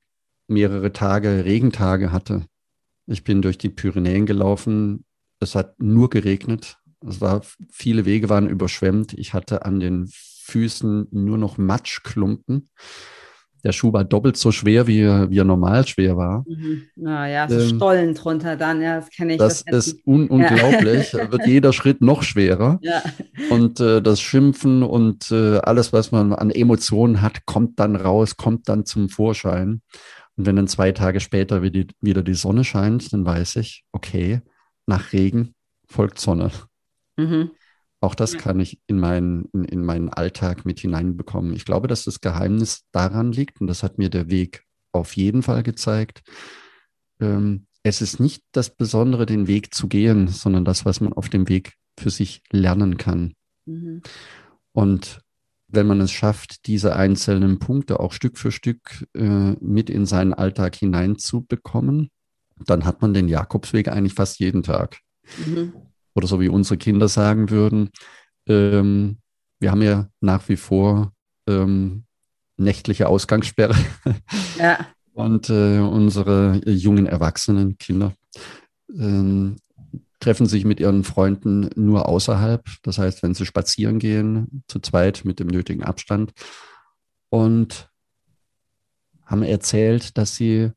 mehrere Tage, Regentage hatte. Ich bin durch die Pyrenäen gelaufen. Es hat nur geregnet. Es war, viele Wege waren überschwemmt. Ich hatte an den Füßen nur noch Matschklumpen der Schuh war doppelt so schwer, wie er, wie er normal schwer war. Mhm. Naja, so ähm, Stollen drunter dann, ja, das kenne ich. Das, das ist un unglaublich, ja. wird jeder Schritt noch schwerer. Ja. Und äh, das Schimpfen und äh, alles, was man an Emotionen hat, kommt dann raus, kommt dann zum Vorschein. Und wenn dann zwei Tage später wieder die, wieder die Sonne scheint, dann weiß ich, okay, nach Regen folgt Sonne. Mhm. Auch das ja. kann ich in meinen, in, in meinen Alltag mit hineinbekommen. Ich glaube, dass das Geheimnis daran liegt, und das hat mir der Weg auf jeden Fall gezeigt. Ähm, es ist nicht das Besondere, den Weg zu gehen, sondern das, was man auf dem Weg für sich lernen kann. Mhm. Und wenn man es schafft, diese einzelnen Punkte auch Stück für Stück äh, mit in seinen Alltag hineinzubekommen, dann hat man den Jakobsweg eigentlich fast jeden Tag. Mhm. Oder so wie unsere Kinder sagen würden, ähm, wir haben ja nach wie vor ähm, nächtliche Ausgangssperre. Ja. Und äh, unsere jungen Erwachsenen, Kinder, ähm, treffen sich mit ihren Freunden nur außerhalb. Das heißt, wenn sie spazieren gehen, zu zweit mit dem nötigen Abstand. Und haben erzählt, dass sie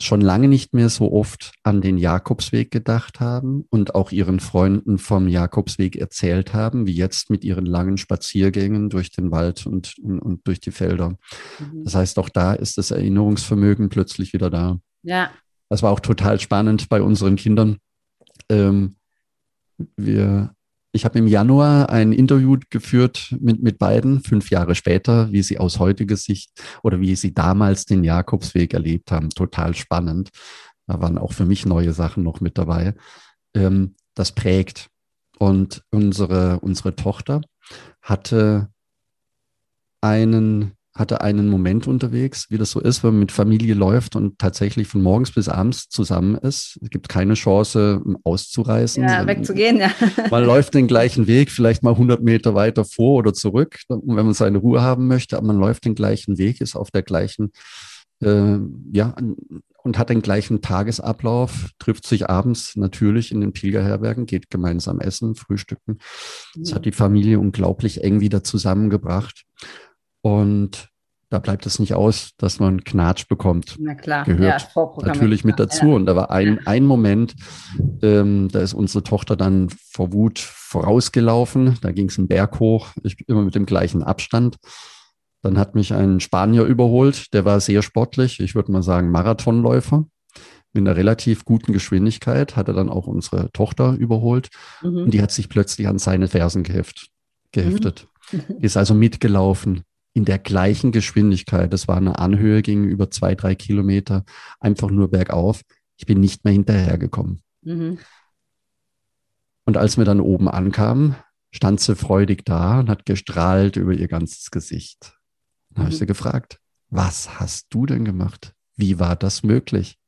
schon lange nicht mehr so oft an den Jakobsweg gedacht haben und auch ihren Freunden vom Jakobsweg erzählt haben, wie jetzt mit ihren langen Spaziergängen durch den Wald und, und, und durch die Felder. Mhm. Das heißt, auch da ist das Erinnerungsvermögen plötzlich wieder da. Ja. Das war auch total spannend bei unseren Kindern. Ähm, wir ich habe im Januar ein Interview geführt mit, mit beiden, fünf Jahre später, wie sie aus heutiger Sicht oder wie sie damals den Jakobsweg erlebt haben. Total spannend. Da waren auch für mich neue Sachen noch mit dabei. Ähm, das prägt. Und unsere, unsere Tochter hatte einen hatte einen Moment unterwegs, wie das so ist, wenn man mit Familie läuft und tatsächlich von morgens bis abends zusammen ist. Es gibt keine Chance, auszureißen. Ja, wegzugehen, ja. Man läuft den gleichen Weg, vielleicht mal 100 Meter weiter vor oder zurück, wenn man seine Ruhe haben möchte, aber man läuft den gleichen Weg, ist auf der gleichen, äh, ja, und hat den gleichen Tagesablauf, trifft sich abends natürlich in den Pilgerherbergen, geht gemeinsam essen, frühstücken. Das hat die Familie unglaublich eng wieder zusammengebracht. Und da bleibt es nicht aus, dass man Knatsch bekommt. Na klar, gehört ja, natürlich mit dazu. Ja. Und da war ein, ein Moment, ähm, da ist unsere Tochter dann vor Wut vorausgelaufen. Da ging es einen Berg hoch, ich immer mit dem gleichen Abstand. Dann hat mich ein Spanier überholt, der war sehr sportlich, ich würde mal sagen Marathonläufer. Mit einer relativ guten Geschwindigkeit hat er dann auch unsere Tochter überholt. Mhm. Und die hat sich plötzlich an seine Fersen geheft, geheftet. Mhm. Die ist also mitgelaufen in der gleichen Geschwindigkeit. Das war eine Anhöhe, ging über zwei, drei Kilometer, einfach nur bergauf. Ich bin nicht mehr hinterhergekommen. Mhm. Und als wir dann oben ankamen, stand sie freudig da und hat gestrahlt über ihr ganzes Gesicht. Dann mhm. habe ich sie gefragt, was hast du denn gemacht? Wie war das möglich?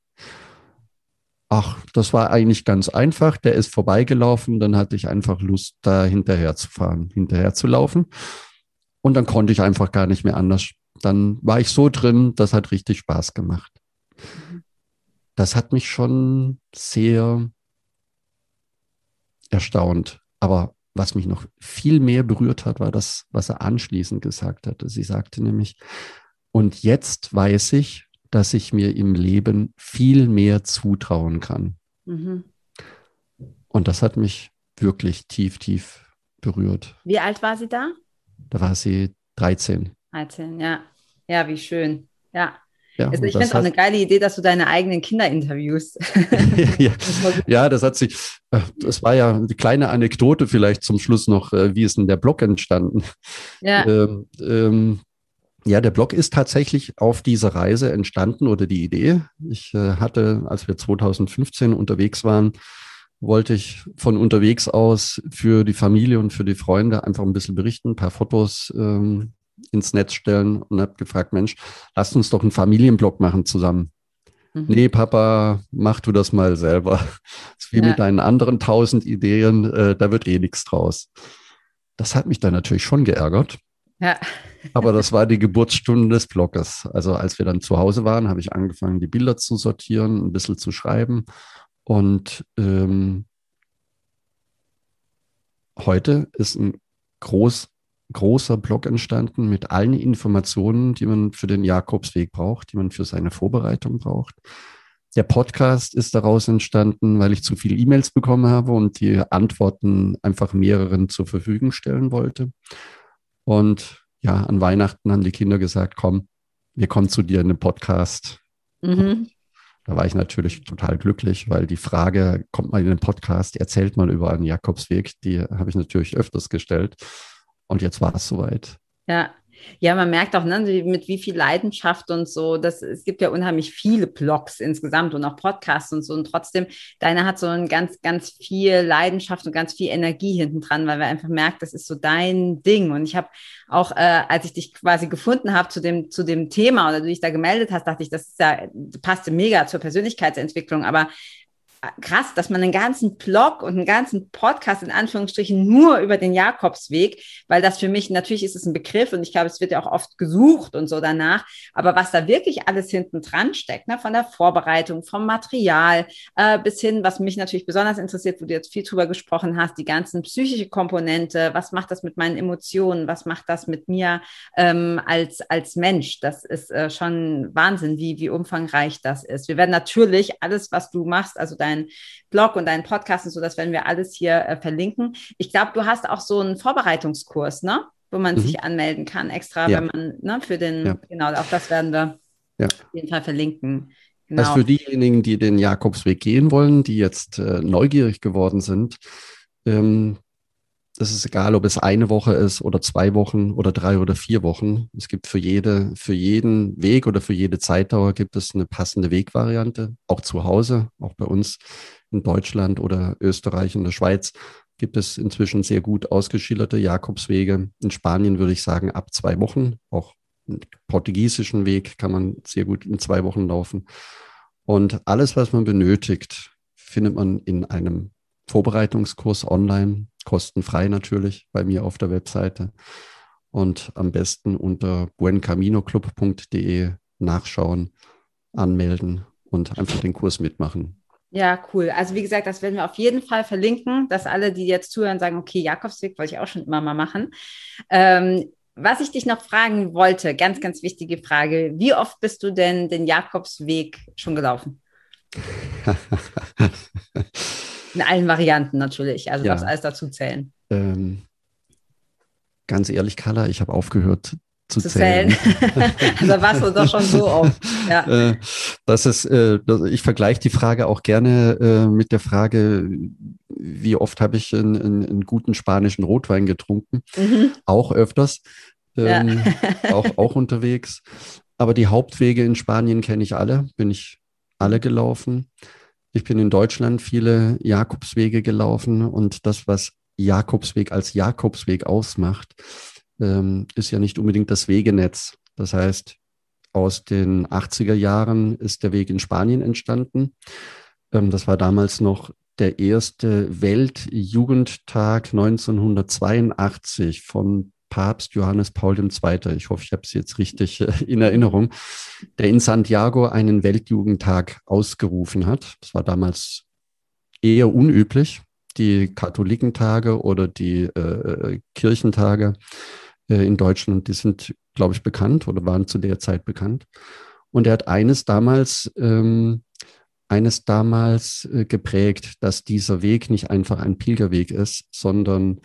Ach, das war eigentlich ganz einfach. Der ist vorbeigelaufen, dann hatte ich einfach Lust, da hinterher zu fahren, hinterher zu laufen. Und dann konnte ich einfach gar nicht mehr anders. Dann war ich so drin, das hat richtig Spaß gemacht. Das hat mich schon sehr erstaunt. Aber was mich noch viel mehr berührt hat, war das, was er anschließend gesagt hatte. Sie sagte nämlich, und jetzt weiß ich, dass ich mir im Leben viel mehr zutrauen kann. Mhm. Und das hat mich wirklich tief, tief berührt. Wie alt war sie da? Da war sie 13. 13, ja. Ja, wie schön. Ja. Ja, also ich finde es auch eine geile Idee, dass du deine eigenen Kinder interviewst. ja, ja, das hat sich, äh, das war ja eine kleine Anekdote vielleicht zum Schluss noch, äh, wie ist denn der Blog entstanden? Ja. Ähm, ähm, ja, der Blog ist tatsächlich auf dieser Reise entstanden oder die Idee. Ich äh, hatte, als wir 2015 unterwegs waren, wollte ich von unterwegs aus für die Familie und für die Freunde einfach ein bisschen berichten, ein paar Fotos ähm, ins Netz stellen und habe gefragt, Mensch, lasst uns doch einen Familienblog machen zusammen. Mhm. Nee, Papa, mach du das mal selber. Das ist wie ja. mit deinen anderen tausend Ideen, äh, da wird eh nichts draus. Das hat mich dann natürlich schon geärgert. Ja. Aber das war die Geburtsstunde des Blogs. Also als wir dann zu Hause waren, habe ich angefangen, die Bilder zu sortieren, ein bisschen zu schreiben und ähm, heute ist ein groß, großer Blog entstanden mit allen Informationen, die man für den Jakobsweg braucht, die man für seine Vorbereitung braucht. Der Podcast ist daraus entstanden, weil ich zu viele E-Mails bekommen habe und die Antworten einfach mehreren zur Verfügung stellen wollte. Und ja, an Weihnachten haben die Kinder gesagt, komm, wir kommen zu dir in den Podcast. Mhm. Da war ich natürlich total glücklich, weil die Frage, kommt man in den Podcast, erzählt man über einen Jakobsweg, die habe ich natürlich öfters gestellt. Und jetzt war es soweit. Ja, Ja, man merkt auch, ne, mit wie viel Leidenschaft und so. Das, es gibt ja unheimlich viele Blogs insgesamt und auch Podcasts und so. Und trotzdem, deiner hat so ein ganz, ganz viel Leidenschaft und ganz viel Energie hinten dran, weil wir einfach merkt, das ist so dein Ding. Und ich habe auch, äh, als ich dich quasi gefunden habe zu dem, zu dem Thema oder du dich da gemeldet hast, dachte ich, das ist ja, passte mega zur Persönlichkeitsentwicklung. Aber krass, dass man einen ganzen Blog und einen ganzen Podcast in Anführungsstrichen nur über den Jakobsweg, weil das für mich, natürlich ist es ein Begriff und ich glaube, es wird ja auch oft gesucht und so danach, aber was da wirklich alles hinten dran steckt, ne, von der Vorbereitung, vom Material äh, bis hin, was mich natürlich besonders interessiert, wo du jetzt viel drüber gesprochen hast, die ganzen psychische Komponente, was macht das mit meinen Emotionen, was macht das mit mir ähm, als, als Mensch, das ist äh, schon Wahnsinn, wie, wie umfangreich das ist. Wir werden natürlich alles, was du machst, also dein deinen Blog und deinen Podcast und so, das werden wir alles hier äh, verlinken. Ich glaube, du hast auch so einen Vorbereitungskurs, ne? Wo man mhm. sich anmelden kann, extra, ja. wenn man, ne, für den, ja. genau, auch das werden wir ja. auf jeden Fall verlinken. Genau. Also für diejenigen, die den Jakobsweg gehen wollen, die jetzt äh, neugierig geworden sind, ähm, das ist egal, ob es eine Woche ist oder zwei Wochen oder drei oder vier Wochen. Es gibt für jede, für jeden Weg oder für jede Zeitdauer gibt es eine passende Wegvariante. Auch zu Hause, auch bei uns in Deutschland oder Österreich und der Schweiz gibt es inzwischen sehr gut ausgeschilderte Jakobswege. In Spanien würde ich sagen ab zwei Wochen. Auch einen portugiesischen Weg kann man sehr gut in zwei Wochen laufen. Und alles, was man benötigt, findet man in einem Vorbereitungskurs online kostenfrei natürlich bei mir auf der Webseite und am besten unter buencaminoclub.de nachschauen, anmelden und einfach den Kurs mitmachen. Ja, cool. Also wie gesagt, das werden wir auf jeden Fall verlinken, dass alle, die jetzt zuhören, sagen, okay, Jakobsweg wollte ich auch schon immer mal machen. Ähm, was ich dich noch fragen wollte, ganz, ganz wichtige Frage. Wie oft bist du denn den Jakobsweg schon gelaufen? In allen Varianten natürlich. Also ja. darfst alles dazu zählen. Ähm, ganz ehrlich, Carla, ich habe aufgehört zu, zu zählen. zählen. also warst du doch schon so oft. Ja. Äh, das ist, äh, ich vergleiche die Frage auch gerne äh, mit der Frage, wie oft habe ich einen, einen, guten spanischen Rotwein getrunken? Mhm. Auch öfters. Ähm, ja. auch, auch unterwegs. Aber die Hauptwege in Spanien kenne ich alle, bin ich alle gelaufen. Ich bin in Deutschland viele Jakobswege gelaufen und das, was Jakobsweg als Jakobsweg ausmacht, ähm, ist ja nicht unbedingt das Wegenetz. Das heißt, aus den 80er Jahren ist der Weg in Spanien entstanden. Ähm, das war damals noch der erste Weltjugendtag 1982 von Papst Johannes Paul II., ich hoffe, ich habe es jetzt richtig äh, in Erinnerung, der in Santiago einen Weltjugendtag ausgerufen hat. Das war damals eher unüblich. Die Katholikentage oder die äh, Kirchentage äh, in Deutschland, die sind, glaube ich, bekannt oder waren zu der Zeit bekannt. Und er hat eines damals, ähm, eines damals äh, geprägt, dass dieser Weg nicht einfach ein Pilgerweg ist, sondern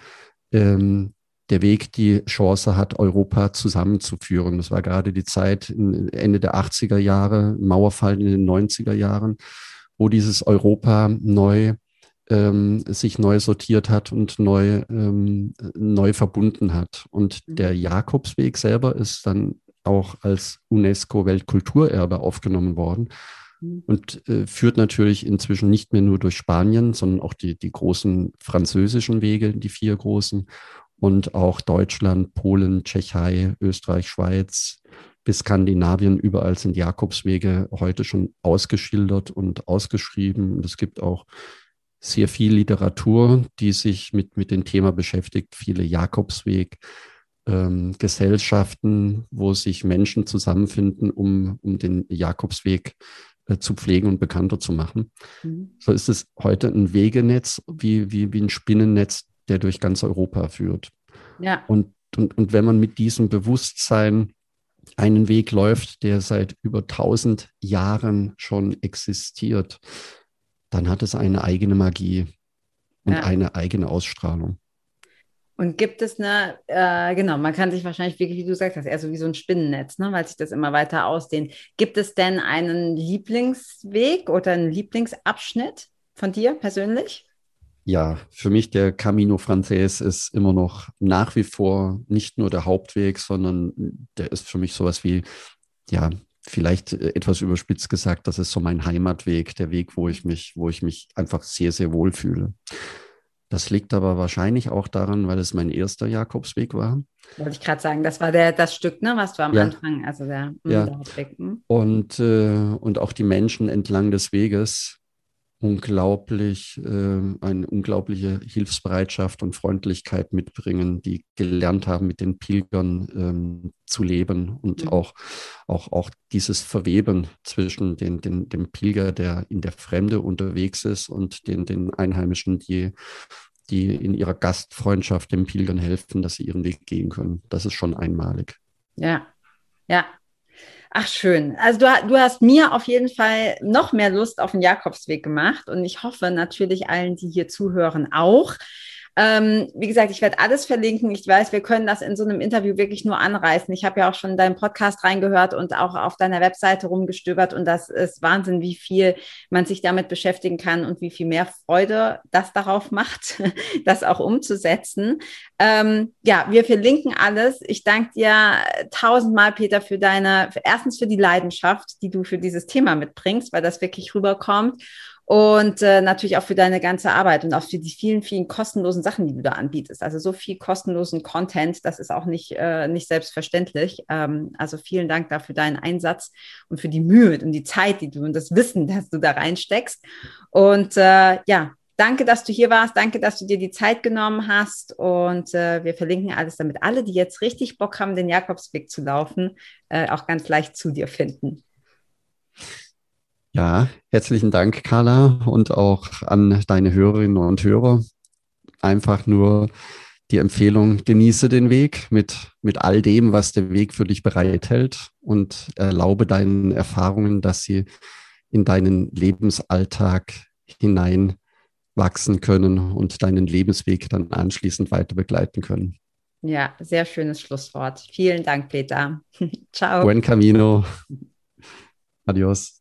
ähm, der Weg die Chance hat, Europa zusammenzuführen. Das war gerade die Zeit Ende der 80er Jahre, Mauerfall in den 90er Jahren, wo dieses Europa neu ähm, sich neu sortiert hat und neu, ähm, neu verbunden hat. Und mhm. der Jakobsweg selber ist dann auch als UNESCO-Weltkulturerbe aufgenommen worden mhm. und äh, führt natürlich inzwischen nicht mehr nur durch Spanien, sondern auch die, die großen französischen Wege, die vier großen und auch Deutschland, Polen, Tschechei, Österreich, Schweiz bis Skandinavien, überall sind Jakobswege heute schon ausgeschildert und ausgeschrieben. Und es gibt auch sehr viel Literatur, die sich mit, mit dem Thema beschäftigt, viele Jakobsweg. Ähm, Gesellschaften, wo sich Menschen zusammenfinden, um, um den Jakobsweg äh, zu pflegen und bekannter zu machen. Mhm. So ist es heute ein Wegenetz, wie, wie, wie ein Spinnennetz der durch ganz Europa führt. Ja. Und, und, und wenn man mit diesem Bewusstsein einen Weg läuft, der seit über 1000 Jahren schon existiert, dann hat es eine eigene Magie und ja. eine eigene Ausstrahlung. Und gibt es eine, äh, genau, man kann sich wahrscheinlich wirklich, wie du sagst, das eher so wie so ein Spinnennetz, ne, weil sich das immer weiter ausdehnt. Gibt es denn einen Lieblingsweg oder einen Lieblingsabschnitt von dir persönlich? Ja, für mich der Camino Frances ist immer noch nach wie vor nicht nur der Hauptweg, sondern der ist für mich sowas wie, ja, vielleicht etwas überspitzt gesagt, das ist so mein Heimatweg, der Weg, wo ich mich, wo ich mich einfach sehr, sehr wohl fühle. Das liegt aber wahrscheinlich auch daran, weil es mein erster Jakobsweg war. Wollte ich gerade sagen, das war der, das Stück, ne, was du am ja. Anfang, also der, hm, ja. der hm. Und, äh, und auch die Menschen entlang des Weges unglaublich, äh, eine unglaubliche Hilfsbereitschaft und Freundlichkeit mitbringen, die gelernt haben, mit den Pilgern ähm, zu leben und mhm. auch, auch, auch dieses Verweben zwischen den, den, dem Pilger, der in der Fremde unterwegs ist und den, den Einheimischen, die, die in ihrer Gastfreundschaft den Pilgern helfen, dass sie ihren Weg gehen können. Das ist schon einmalig. Ja, ja, Ach schön. Also du, du, hast mir auf jeden Fall noch mehr Lust auf den Jakobsweg gemacht und ich hoffe natürlich allen, die hier zuhören, auch. Ähm, wie gesagt, ich werde alles verlinken. Ich weiß, wir können das in so einem Interview wirklich nur anreißen. Ich habe ja auch schon in deinen Podcast reingehört und auch auf deiner Webseite rumgestöbert und das ist Wahnsinn, wie viel man sich damit beschäftigen kann und wie viel mehr Freude das darauf macht, das auch umzusetzen. Ähm, ja, wir verlinken alles. Ich danke dir tausendmal, Peter, für deine, erstens für die Leidenschaft, die du für dieses Thema mitbringst, weil das wirklich rüberkommt und äh, natürlich auch für deine ganze Arbeit und auch für die vielen, vielen kostenlosen Sachen, die du da anbietest. Also so viel kostenlosen Content, das ist auch nicht, äh, nicht selbstverständlich. Ähm, also vielen Dank dafür deinen Einsatz und für die Mühe und die Zeit, die du und das Wissen, das du da reinsteckst. Und äh, ja, danke, dass du hier warst. Danke, dass du dir die Zeit genommen hast. Und äh, wir verlinken alles, damit alle, die jetzt richtig Bock haben, den Jakobsweg zu laufen, äh, auch ganz leicht zu dir finden. Ja, herzlichen Dank, Carla, und auch an deine Hörerinnen und Hörer. Einfach nur die Empfehlung, genieße den Weg mit, mit all dem, was der Weg für dich bereithält und erlaube deinen Erfahrungen, dass sie in deinen Lebensalltag hinein wachsen können und deinen Lebensweg dann anschließend weiter begleiten können. Ja, sehr schönes Schlusswort. Vielen Dank, Peter. Ciao. Buen camino. Adios.